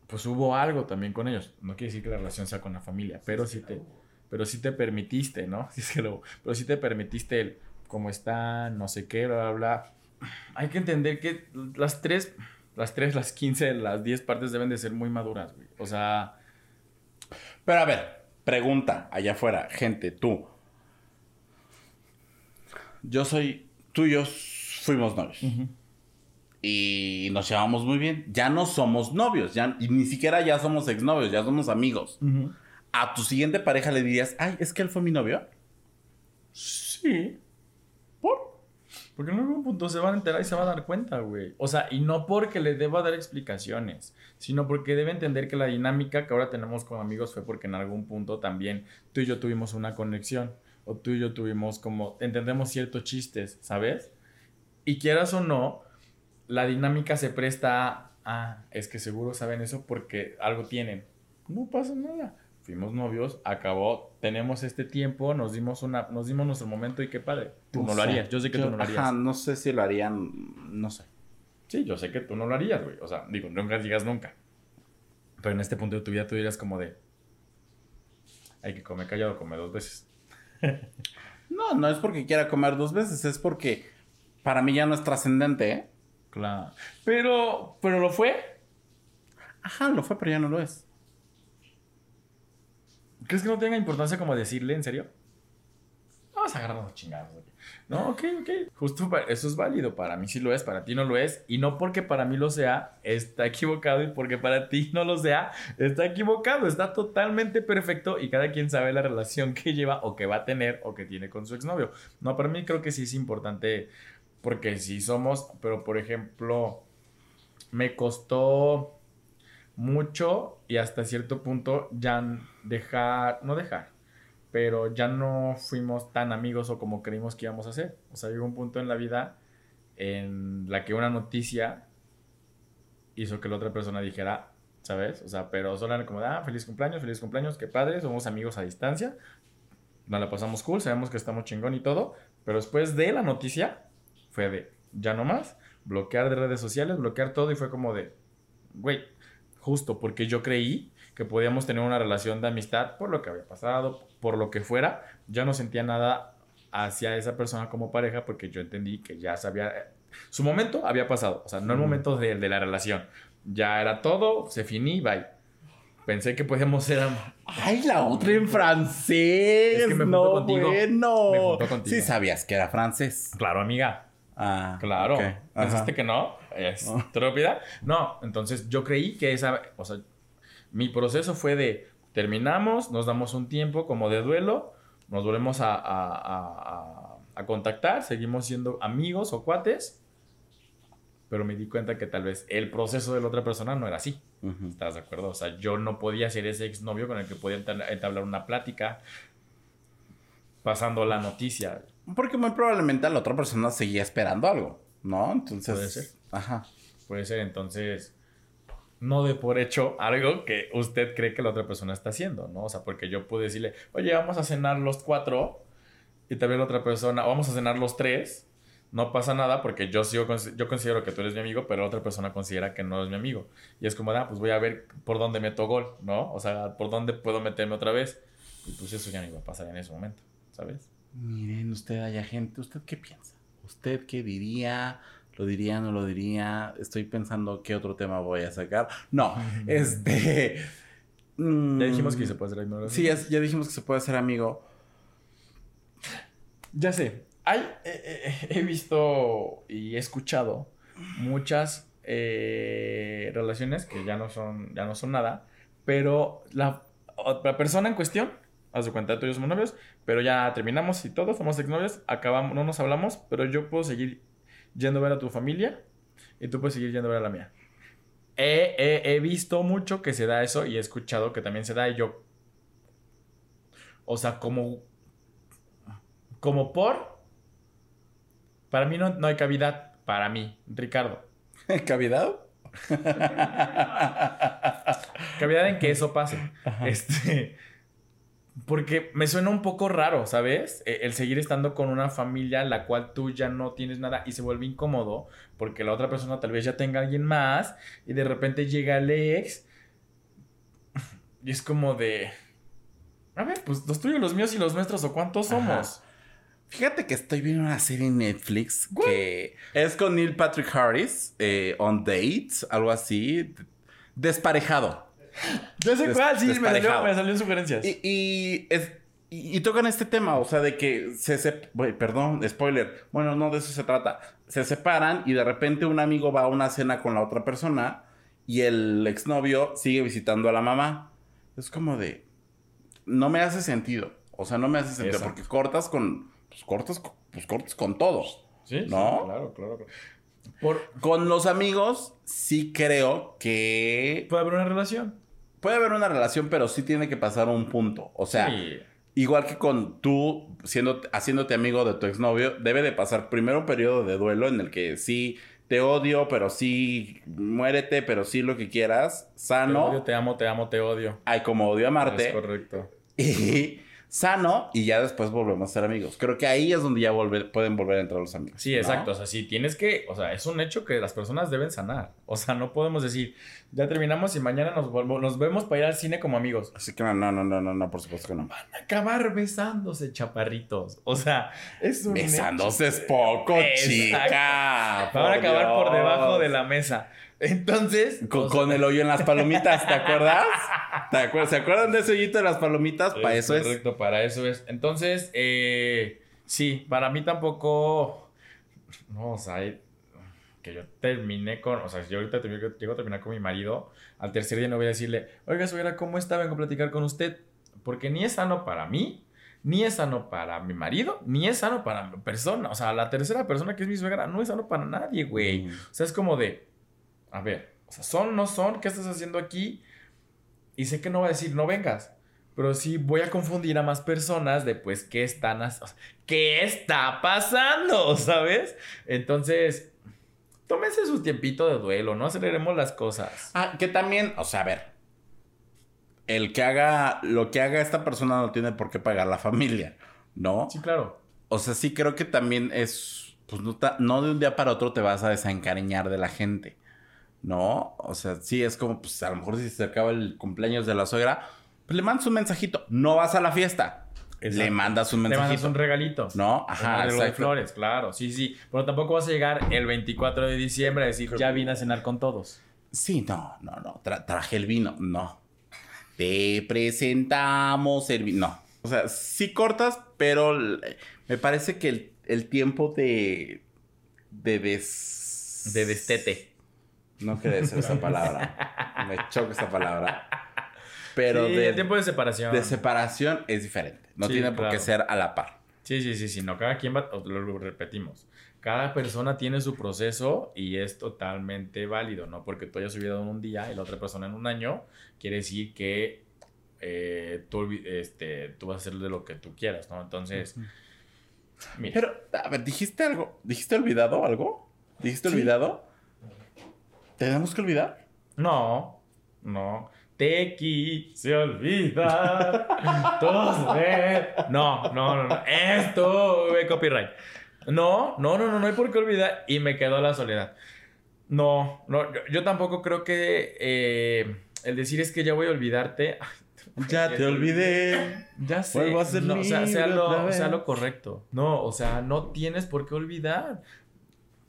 pues hubo algo también con ellos. No quiere decir que la relación sea con la familia, pero sí te, pero sí te permitiste, ¿no? *laughs* Sí es que lo- pero sí te permitiste el cómo están, no sé qué, bla, bla, bla. Hay que entender que las tres, las tres, las 15, las 10 partes deben de ser muy maduras, güey. O sea, Pero a ver, pregunta allá afuera, gente, tú. Yo soy, tú y yo fuimos novios. Y nos llevamos muy bien. Ya no somos novios, ya, y ni siquiera ya somos exnovios, ya somos amigos. A tu siguiente pareja le dirías, ay, es que él fue mi novio. Sí. ¿Por? Porque en algún punto se van a enterar y se va a dar cuenta, güey. O sea, y no porque le deba dar explicaciones, sino porque debe entender que la dinámica que ahora tenemos con amigos fue porque en algún punto también tú y yo tuvimos una conexión. O tú y yo tuvimos como, entendemos ciertos chistes, ¿sabes? Y quieras o no, la dinámica se presta a, ah, es que seguro saben eso porque algo tienen. No pasa nada. Fuimos novios, acabó, tenemos este tiempo, nos dimos una, nos dimos nuestro momento y qué padre. Tú no, lo sé. harías, yo sé que tú no lo harías. Ajá, no sé si lo harían, no sé. Sí, yo sé que tú no lo harías, güey. O sea, digo, nunca digas nunca. Pero en este punto de tu vida tú dirías como de, hay que comer callado, come dos veces. *laughs* No, no es porque quiera comer dos veces, es porque para mí ya no es trascendente, ¿eh? Claro. Pero, pero lo fue. Ajá, lo fue, pero ya no lo es. ¿Crees que no tenga importancia como decirle, en serio? Vamos a agarrarnos chingados. No, ok, ok. Justo eso es válido. Para mí sí lo es, para ti no lo es. Y no porque para mí lo sea, está equivocado. Y porque para ti no lo sea, está equivocado. Está totalmente perfecto. Y cada quien sabe la relación que lleva o que va a tener o que tiene con su exnovio. No, para mí creo que sí es importante. Porque sí somos, pero por ejemplo, me costó mucho y hasta cierto punto ya dejar, no dejar, pero ya no fuimos tan amigos o como creímos que íbamos a ser. O sea, llegó un punto en la vida en la que una noticia hizo que la otra persona dijera, ¿sabes? O sea, pero solo era como, ah, feliz cumpleaños, feliz cumpleaños, qué padre, somos amigos a distancia, nos la pasamos cool, sabemos que estamos chingón y todo, pero después de la noticia fue de, ya no más, bloquear de redes sociales, bloquear todo y fue como de, güey, justo porque yo creí que podíamos tener una relación de amistad por lo que había pasado, por lo que fuera, ya no sentía nada hacia esa persona como pareja porque yo entendí que ya sabía, su momento había pasado, o sea, no el momento de, de la relación, ya era todo, se finí, bye. Pensé que podíamos ser am- Ay, la otra en francés. Es que me no, contigo. bueno. Me contigo. Sí sabías que era francés. Claro, amiga. Ah, Claro. ok. Ajá. ¿Pensaste que no? Estúpida. *laughs* No, entonces yo creí que esa. O sea, mi proceso fue de terminamos, nos damos un tiempo como de duelo, nos volvemos a, a- a- contactar, seguimos siendo amigos o cuates, pero me di cuenta que tal vez el proceso de la otra persona no era así. Ujú. ¿Estás de acuerdo? O sea, yo no podía ser ese exnovio con el que podía entab- entablar una plática pasando la noticia. Porque muy probablemente la otra persona seguía esperando algo, ¿no? Entonces. Puede ser. Ajá. Puede ser entonces no de por hecho algo que usted cree que la otra persona está haciendo, ¿no? O sea, porque yo puedo decirle, oye, vamos a cenar los cuatro y también la otra persona, vamos a cenar los tres, no pasa nada porque yo, sigo, yo considero que tú eres mi amigo, pero la otra persona considera que no es mi amigo. Y es como, ah, pues voy a ver por dónde meto gol, ¿no? O sea, por dónde puedo meterme otra vez. Y pues eso ya no iba a pasar en ese momento, ¿sabes? Miren, usted allá, gente, ¿usted qué piensa? ¿Usted qué diría? ¿Lo diría, no lo diría? Estoy pensando qué otro tema voy a sacar. No, *laughs* este. mm, Ya dijimos que se puede hacer ignorancia. Sí, ya, ya dijimos que se puede hacer amigo. Ya sé. Hay, eh, eh, he visto y he escuchado muchas eh, relaciones que ya no son, ya no son nada, pero la, la persona en cuestión, haz de cuenta, tú y yo somos novios, pero ya terminamos y todos somos exnovios, acabamos, no nos hablamos, pero yo puedo seguir yendo a ver a tu familia y tú puedes seguir yendo a ver a la mía. He, he- he visto mucho que se da eso y he escuchado que también se da y yo... O sea, como como por. Para mí no, no hay cavidad. Para mí, Ricardo. *laughs* ¿Cavidad? *laughs* Cavidad en que eso pase. Este. Porque me suena un poco raro, ¿sabes? E- El seguir estando con una familia la cual tú ya no tienes nada y se vuelve incómodo porque la otra persona tal vez ya tenga a alguien más y de repente llega el ex Y es como de. A ver, pues los tuyos, los míos y los nuestros, ¿o cuántos Ajá. somos? Fíjate que estoy viendo una serie en Netflix que es con Neil Patrick Harris, eh, On Dates, algo así. Desparejado. Ya sé cuál, sí, me salió, me salió en sugerencias. Y, y, es- y- y tocan este tema, o sea, de que se, se perdón, spoiler. Bueno, no de eso se trata. Se separan y de repente un amigo va a una cena con la otra persona y el exnovio sigue visitando a la mamá. Es como de no me hace sentido. O sea, no me hace sentido Exacto. porque cortas con pues cortas con- pues cortas con todo. Sí, sí, ¿No? claro, claro. claro. Por, Con los amigos sí creo que puede haber una relación. Puede haber una relación, pero sí tiene que pasar un punto. O sea, Sí. Igual que con tú siendo, haciéndote amigo de tu exnovio, debe de pasar primero un periodo de duelo en el que sí te odio, pero sí muérete, pero sí lo que quieras, Te sano, odio, te amo, te amo, te odio. hay como odio a Es correcto. *laughs* y sano, y ya después volvemos a ser amigos. Creo que ahí es donde ya volver- pueden volver a entrar los amigos. Sí, ¿no? exacto. O sea, sí, tienes que. O sea, es un hecho que las personas deben sanar. O sea, no podemos decir, ya terminamos y mañana nos, volvo- nos vemos para ir al cine como amigos. Así que no, no, no, no, no, no, por supuesto que no. Acabar besándose, chaparritos. O sea, es un. Besándose es poco, Exacto. chica. Van a acabar por debajo de la mesa. Entonces. Con, o sea, con el hoyo en las palomitas, ¿te acuerdas? ¿Te acuerdas? ¿Se acuerdan de ese hoyito de las palomitas? Para eso es. Correcto, para eso es. Entonces, eh, sí, para mí tampoco. No, o sea, que yo terminé con. O sea, yo ahorita llego a terminar con mi marido, al tercer día no voy a decirle, oiga, suegra, ¿cómo está? Vengo a platicar con usted. Porque ni es sano para mí, ni es sano para mi marido, ni es sano para mi persona. O sea, la tercera persona que es mi suegra no es sano para nadie, güey. Mm. O sea, es como de, a ver, o sea, son, no son, ¿qué estás haciendo aquí? Y sé que no va a decir, no vengas. Pero sí voy a confundir a más personas de, pues, ¿qué están haciendo? ¿Qué está pasando? *laughs* ¿Sabes? Entonces, tómense su tiempito de duelo, no aceleremos las cosas. Ah, que también, o sea, a ver. El que haga, lo que haga esta persona no tiene por qué pagar la familia, ¿no? Sí, claro. O sea, sí creo que también es, pues no, ta- no de un día para otro te vas a desencariñar de la gente, ¿no? O sea, sí es como, pues a lo mejor si se acaba el cumpleaños de la suegra, pues le mandas un mensajito. No vas a la fiesta, le mandas un mensajito. mandas un regalito. ¿No? Un Ajá, arreglo de flores, claro. Sí, sí. Pero tampoco vas a llegar el 24 de diciembre a decir, ya vine a cenar con todos. Sí, no, no, no. Tra- traje el vino. No. Te presentamos el vino. No. O sea, sí cortas, pero me parece que el, el tiempo de. de des. De destete. No quería decir esa *laughs* palabra. Me choca esa palabra. Pero sí, de, el tiempo de separación. de separación es diferente. No Sí, tiene por qué ser a la par. Sí, sí, sí, sí, no, cada quien va, lo, repetimos, cada persona tiene su proceso y es totalmente válido, ¿no? Porque tú hayas subido en un día y la otra persona en un año, quiere decir que eh, tú, este, tú vas a hacer de lo que tú quieras, ¿no? Entonces, mira, Pero, a ver, ¿dijiste algo? ¿Dijiste olvidado algo? ¿Dijiste Sí. ¿Tenemos que olvidar? no, no, te quise olvidar, *laughs* todos ven- no, no, no, no, esto, eh, copyright. No, no, no, no, no hay por qué olvidar. Y me quedó la soledad. No, no, yo, yo tampoco creo que eh, el decir es que ya voy a olvidarte. *laughs* ay, Ya te olvidé. Ya sé. Vuelvo a ser no, o sea, sea lo, sea lo correcto. No, o sea, no tienes por qué olvidar.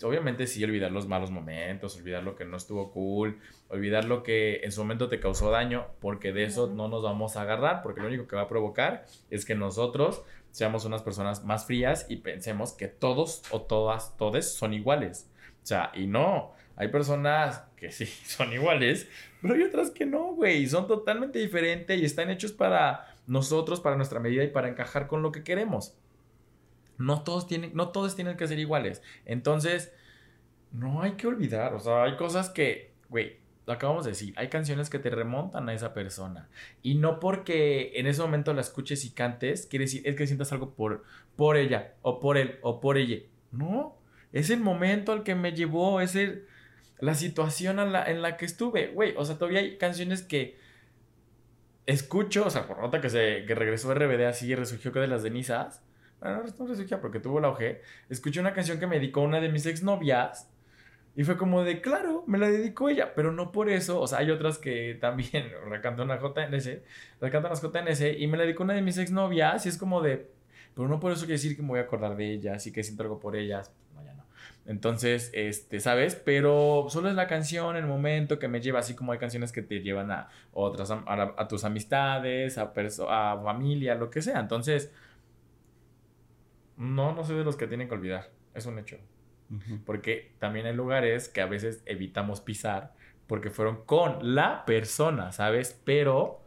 Obviamente sí, olvidar los malos momentos, olvidar lo que no estuvo cool, olvidar lo que en su momento te causó daño, porque de eso no nos vamos a agarrar, porque lo único que va a provocar es que nosotros seamos unas personas más frías y pensemos que todos o todas, todes son iguales. O sea, y no, hay personas que sí *laughs* son iguales, pero hay otras que no, güey, son totalmente diferentes y están hechos para nosotros, para nuestra medida y para encajar con lo que queremos. No todos tienen, no todos tienen que ser iguales. Entonces, no hay que olvidar, o sea, hay cosas que, güey, lo acabamos de decir, hay canciones que te remontan a esa persona. Y no porque en ese momento la escuches y cantes, quiere decir, es que sientas algo por, por ella, o por él, o por ella. No, es el momento al que me llevó, es el, la situación la- en la que estuve, güey. O sea, todavía hay canciones que escucho, o sea, por nota que, se, que regresó RBD así y resurgió que de las Denisas. Bueno, no resurgió porque tuvo el auge. Escuché una canción que me dedicó una de mis exnovias. Y fue como de, claro, me la dedicó ella, pero no por eso. O sea, hay otras que también *laughs* recantan una JNS, recantan las JNS y me la dedicó una de mis exnovias y es como de, pero no por eso quiere decir que me voy a acordar de ellas y que siento algo por ellas. No, ya no. Entonces, este, ¿sabes? Pero solo es la canción, el momento que me lleva, así como hay canciones que te llevan a otras, a, a tus amistades, a, a familia, lo que sea. Entonces, no, no soy de los que tienen que olvidar. Es un hecho. Porque también hay lugares que a veces evitamos pisar porque fueron con la persona, ¿sabes? Pero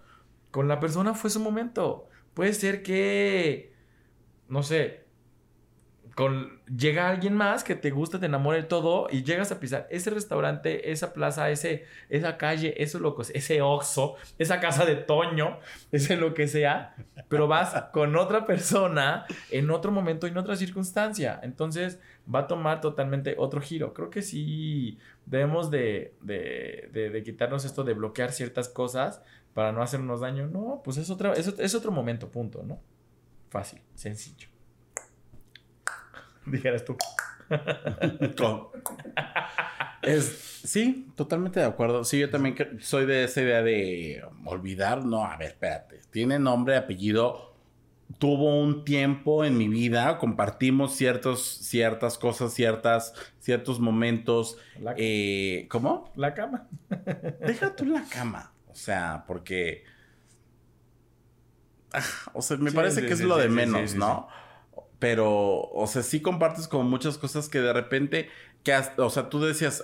con la persona fue su momento. Puede ser que, no sé, con, llega alguien más que te gusta, te enamora de todo y llegas a pisar ese restaurante, esa plaza, ese, esa calle, eso loco, ese oxo, esa casa de Toño, ese lo que sea, pero vas con otra persona en otro momento, en otra circunstancia. Entonces va a tomar totalmente otro giro. Creo que sí debemos de, de, de- quitarnos esto de bloquear ciertas cosas para no hacernos daño. No, pues es, otra, es otro momento, punto, ¿no? Fácil, sencillo. *laughs* Dijeras tú. *laughs* Es, sí, totalmente de acuerdo. Sí, yo también soy de esa idea de olvidar. No, a ver, espérate. Tiene nombre, apellido. Tuvo un tiempo en mi vida. Compartimos ciertos, ciertas cosas, ciertas, ciertos momentos. La, Eh, ¿Cómo? la cama. Deja tú la cama. O sea, porque. Ah, o sea, me Sí, parece sí, que es sí, lo de menos, ¿no? Pero, o sea, sí compartes como muchas cosas que de repente. Que hasta- o sea, tú decías,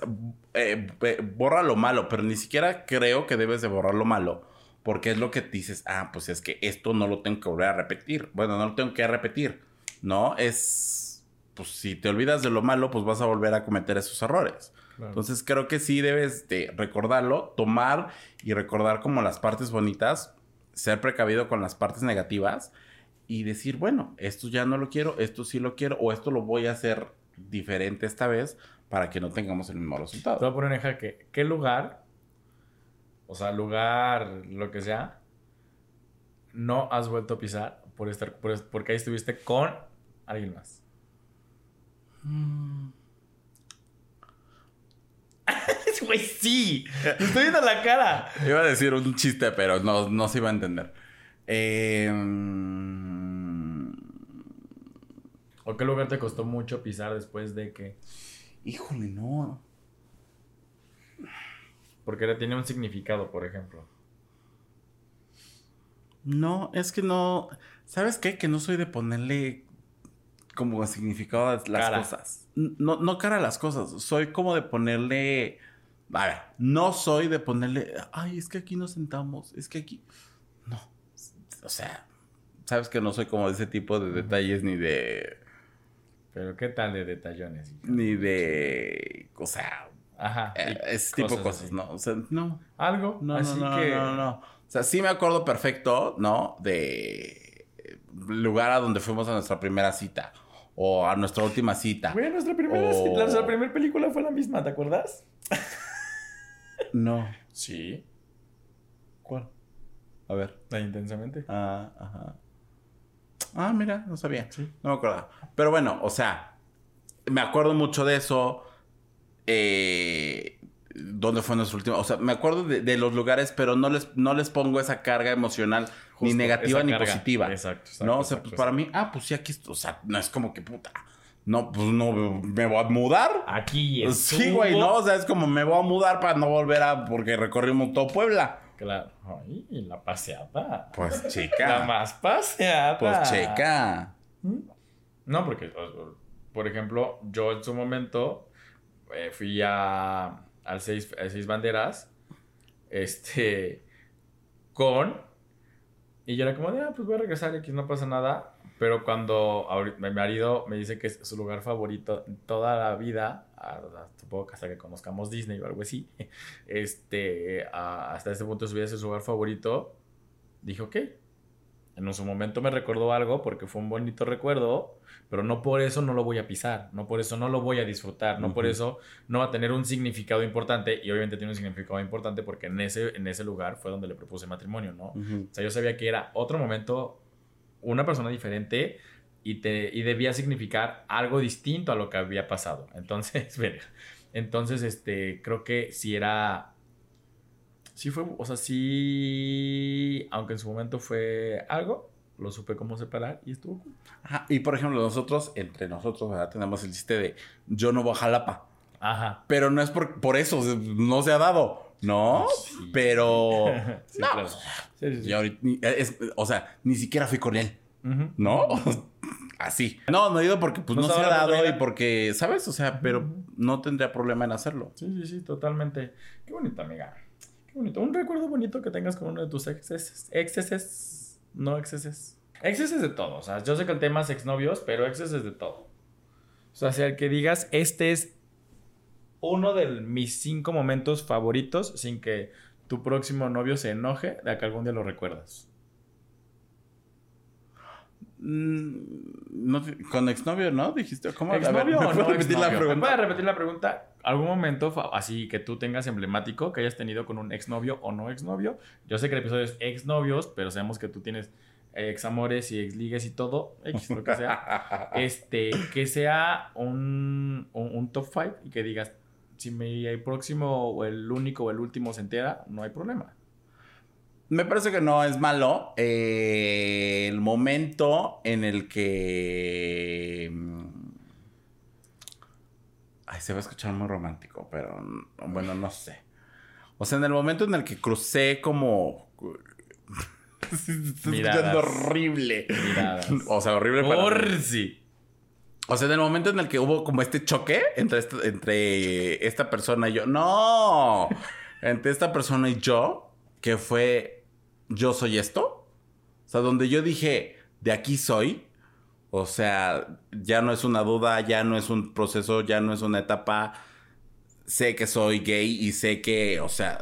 eh, eh, borra lo malo, pero ni siquiera creo que debes de borrar lo malo. Porque es lo que dices, ah, pues es que esto no lo tengo que volver a repetir. Bueno, no lo tengo que repetir, ¿no? Es. Pues si te olvidas de lo malo, pues vas a volver a cometer esos errores. Entonces creo que sí debes de recordarlo, tomar y recordar como las partes bonitas, ser precavido con las partes negativas y decir, bueno, esto ya no lo quiero, esto sí lo quiero o esto lo voy a hacer diferente esta vez para que no tengamos el mismo Te voy resultado. a poner en jaque. ¿Qué lugar, o sea, lugar, lo que sea, no has vuelto a pisar por estar, por- porque ahí estuviste con alguien más? Mm, *laughs* Güey, sí. Te estoy viendo la cara. Iba a decir un chiste, pero no, no se iba a entender. Eh, ¿O qué lugar te costó mucho pisar después de que? híjole, no. Porque era- tenía un significado, por ejemplo. No, es que no. ¿Sabes qué? Que no soy de ponerle como significado a las Cara. cosas. No, no cara a las cosas. Soy como de ponerle. A ver, no soy de ponerle. Ay, es que aquí nos sentamos. Es que aquí. No. O sea, sabes que no soy como de ese tipo de detalles ni de. Pero ¿qué tal de detallones? Ni de. O sea, Ajá. eh, ese tipo de cosas así. ¿no? O sea, no. Algo. No, así no, no, que. no, no. O sea, sí me acuerdo perfecto, ¿no? De lugar a donde fuimos a nuestra primera cita. O a nuestra última cita. Güey, nuestra primera, O- nuestra primera película fue la misma, ¿te acuerdas? No. Sí. ¿Cuál? A ver. La intensamente. Ah, ajá. Ah, mira, no sabía. Sí. No me acordaba. Pero bueno, o sea, me acuerdo mucho de eso. Eh, ¿Dónde fue nuestro último? O sea, me acuerdo de, de los lugares, pero no les, no les pongo esa carga emocional ni negativa ni carga. positiva. Exacto, exacto, no, o sea, exacto, pues para mí, ah, pues sí, aquí. O sea, no es como que puta. No, pues no, me voy a mudar. Aquí es. Sí, güey, no, o sea, es como me voy a mudar para no volver a. Porque recorrimos todo Puebla. Claro. Ay, la paseada. Pues *laughs* La chica. más paseada. pues chica. No, porque, por ejemplo, yo en su momento eh, fui a, al seis, a seis banderas, este, con, y yo era como ah, pues voy a regresar y aquí no pasa nada. Pero cuando mi marido me dice que es su lugar favorito en toda la vida, a- a- supongo que hasta que conozcamos Disney o algo así, *laughs* este, a- hasta este punto de su vida es su lugar favorito, dije, ok. En su momento me recordó algo porque fue un bonito recuerdo, pero no por eso no lo voy a pisar, no por eso no lo voy a disfrutar, no por Ujú. eso no va a tener un significado importante y obviamente tiene un significado importante porque en ese, en ese lugar fue donde le propuse matrimonio, ¿no? Ujú. O sea, yo sabía que era otro momento, una persona diferente y, te, y debía significar algo distinto a lo que había pasado. *laughs* Entonces, verga. Entonces, este, creo que si era. Sí fue, o sea, sí. Aunque en su momento fue algo, lo supe cómo separar y estuvo cool. Ajá, Y por ejemplo, nosotros, entre nosotros, ¿verdad? tenemos el chiste de yo no voy a Jalapa. Ajá. Pero no es por, por eso, no se ha dado. ¿No? Sí. Pero. *laughs* Sí, no. claro. Sí, es- o sea, ni siquiera fui con él. ¿No? *laughs* Así. No, no he ido porque pues No no, se ha dado y porque, ¿sabes? O sea, pero no tendría problema en hacerlo. Sí, sí, sí, totalmente. Qué bonito, amiga. Qué bonito. Un recuerdo bonito que tengas con uno de tus exes. Exceses. No exceses. Exceses de todo. O sea, yo sé que el tema es exnovios, pero exceses de todo. O sea, sea el que digas, este es uno de mis cinco momentos favoritos sin que tu próximo novio se enoje de que algún día lo recuerdas. Mm, no con exnovio, ¿no? Dijiste, ¿cómo? A ver, ¿Exnovio ¿me o puedes no repetir la? ¿Me pregunta? puedes repetir la pregunta? ¿Algún momento así que tú tengas emblemático que hayas tenido con un exnovio o no exnovio? Yo sé que el episodio es exnovios, pero sabemos que tú tienes examores y exligues y todo, X, lo que sea. *laughs* este, que sea un, un, un top 5 y que digas, si me, el próximo o el único o el último se entera, no hay problema. Me parece que no es malo. eh, el momento en el que. mm, Ay, se va a escuchar muy romántico, pero mm, bueno, no sé. O sea, en el momento en el que crucé como. *laughs* Está horrible. Miradas. O sea, horrible para. Sí. O sea, en el momento en el que hubo como este choque entre, entre esta persona y yo. ¡No! Entre esta persona y yo, que fue yo soy esto. O sea, donde yo dije, de aquí soy. O sea, ya no es una duda, ya no es un proceso, ya no es una etapa. Sé que soy gay y sé que, o sea,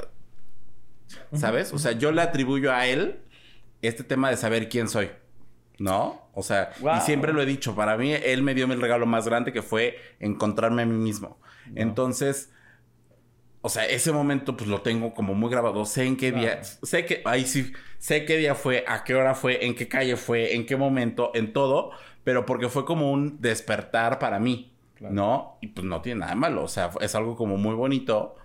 ¿sabes? O sea, yo le atribuyo a él este tema de saber quién soy. ¿No? O sea, Wow. y siempre lo he dicho, para mí él me dio el regalo más grande que fue encontrarme a mí mismo. Entonces, o sea, ese momento pues lo tengo como muy grabado. Sé en qué día, Claro. sé que, ahí sí, sé qué día fue, a qué hora fue, en qué calle fue, en qué momento, en todo, pero porque fue como un despertar para mí, Claro. ¿no? Y pues no tiene nada de malo, o sea, es algo como muy bonito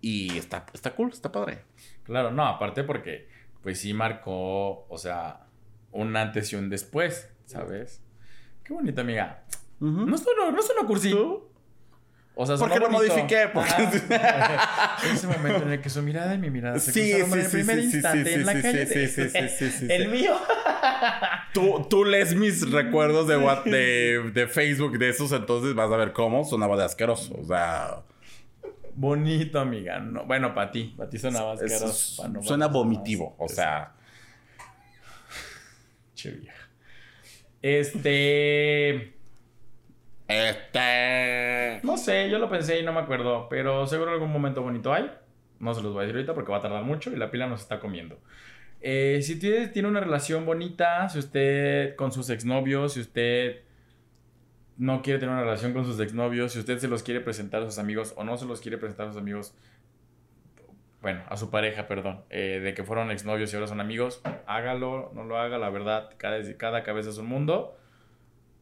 y está, está cool, está padre. Claro, no, aparte porque, pues sí marcó, o sea, un antes y un después, ¿sabes? Qué bonito, amiga. No suena, no suena cursi. O sea, ¿Por sonó qué lo bonito. modifiqué? Porque-. *laughs* *laughs* Ese momento en el que su mirada y mi mirada se Sí, cruzaron sí, en el sí, primer sí, sí, instante sí, en la sí, calle. sí, sí, sí, sí, sí, *laughs* El sí. mío. Tú, tú lees mis recuerdos de, What- de, de Facebook de esos, entonces vas a ver cómo sonaba de asqueroso. O sea, Bonito, amiga. No, bueno, para ti. Para ti sonaba es- asqueroso. no- suena vomitivo. O sea, Che vieja. Este. Este. No sé, yo lo pensé y no me acuerdo, pero seguro algún momento bonito hay. No se los voy a decir ahorita porque va a tardar mucho y la pila nos está comiendo. Eh, si tiene, tiene una relación bonita, si usted con sus exnovios, si usted no quiere tener una relación con sus exnovios, si usted se los quiere presentar a sus amigos o no se los quiere presentar a sus amigos, bueno, a su pareja, perdón, eh, de que fueron exnovios y ahora son amigos, hágalo, no lo haga, la verdad, cada, cada cabeza es un mundo.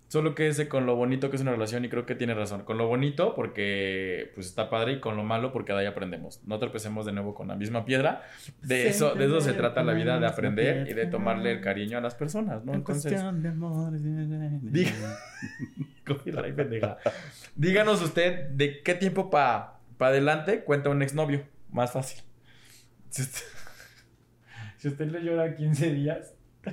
Solo quédese con lo bonito que es una relación y creo que tiene razón. Con lo bonito porque pues está padre y con lo malo porque de ahí aprendemos. No tropecemos de nuevo con la misma piedra. De eso, de eso se trata la vida, de aprender y de tomarle el cariño a las personas, ¿no? Entonces, Diga- *laughs* Copyright, pendeja. díganos usted de qué tiempo para adelante cuenta un exnovio. Más fácil. Si usted, *laughs* si usted le llora 15 días, *laughs*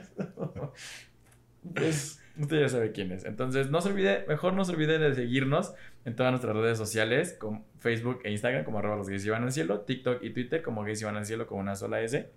pues usted ya sabe quién es. Entonces, no se olvide, mejor no se olvide de seguirnos en todas nuestras redes sociales, con Facebook e Instagram como arroba los gays al cielo, TikTok y Twitter como gays y van al cielo con una sola S.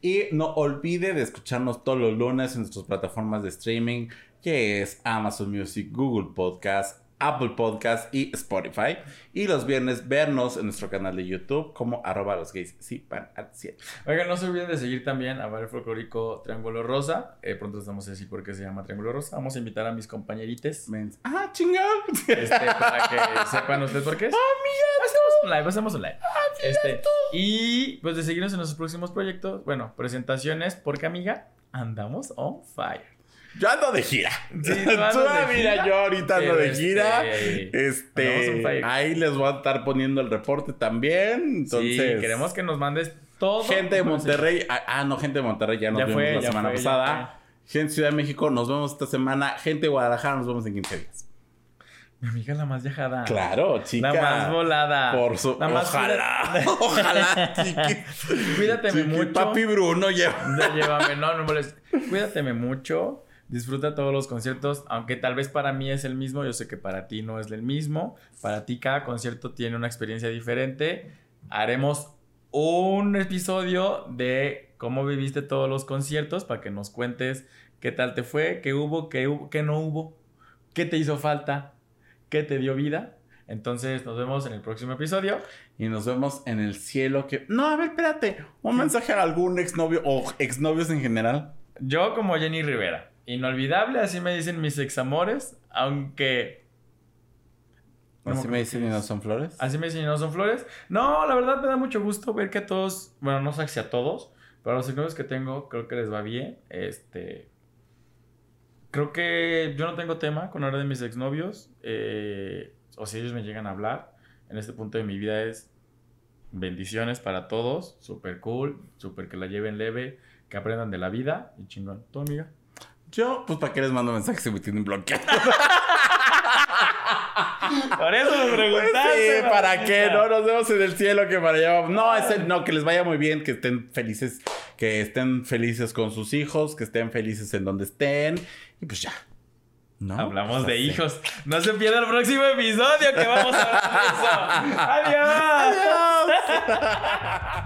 Y no olvide de escucharnos todos los lunes en nuestras plataformas de streaming, que es Amazon Music, Google Podcast, Apple Podcast y Spotify. Y los viernes vernos en nuestro canal de YouTube como arroba los gays sí van al cielo. Oigan, no se olviden de seguir también a Bar Folclórico Triángulo Rosa. Eh, pronto les vamos a decir por qué se llama Triángulo Rosa. Vamos a invitar a mis compañerites Mens- Ah, chingón. este, para que *laughs* sepan ustedes por qué es. Hacemos un live, hacemos un live. Este, y pues de seguirnos en nuestros próximos proyectos. Bueno, presentaciones, porque amiga, andamos on fire. Yo ando de gira. Sí, *laughs* tú mira, gira, yo ahorita ando de gira. este, Este, ahí les voy a estar poniendo el reporte también. Entonces, sí, queremos que nos mandes todo. gente de Monterrey. Ah, ah, no, gente de Monterrey, ya nos Ya vimos fue, la ya semana fue, pasada. Gente de Ciudad de México, nos vemos esta semana. Gente de Guadalajara, nos vemos en 15 días. Mi amiga la más viajada. Claro, chica. La más volada. Por su... La más Ojalá, *laughs* ojalá, chiqui. *laughs* Cuídateme Chiqui, mucho. Papi Bruno lleva. Llévame, no, no me molestes. Cuídateme mucho. Disfruta todos los conciertos, aunque tal vez para mí es el mismo, yo sé que para ti no es el mismo. Para ti cada concierto tiene una experiencia diferente. Haremos un episodio de cómo viviste todos los conciertos para que nos cuentes qué tal te fue, qué hubo, qué hubo, qué no hubo, qué te hizo falta, qué te dio vida. Entonces nos vemos en el próximo episodio. Y nos vemos en el cielo que... No, a ver, espérate. Un mensaje a algún exnovio o exnovios en general. Yo como Jenny Rivera. Inolvidable, así me dicen mis examores, aunque... No Así me dicen y no son flores. Así me dicen y no son flores. No, la verdad me da mucho gusto ver que a todos, bueno, no sé si a todos, pero a los exnovios que tengo creo que les va bien. Este... Creo que yo no tengo tema con hablar de mis exnovios. eh, o si ellos me llegan a hablar. En este punto de mi vida es bendiciones para todos. Súper cool. Súper que la lleven leve. Que aprendan de la vida. Y chingón. ¿Tu amiga? Yo, pues, ¿para qué les mando mensajes si me tienen bloqueado? *laughs* Por eso me Pues preguntaste. sí, ¿para qué? No, nos vemos en el cielo que para allá vamos. No, es el- no, que les vaya muy bien, que estén felices, que estén felices con sus hijos, que estén felices en donde estén. Y pues ya. ¿No? Hablamos Pues de hijos. No se pierda el próximo episodio que vamos a hablar de eso. *laughs* ¡Adiós! Stream *laughs*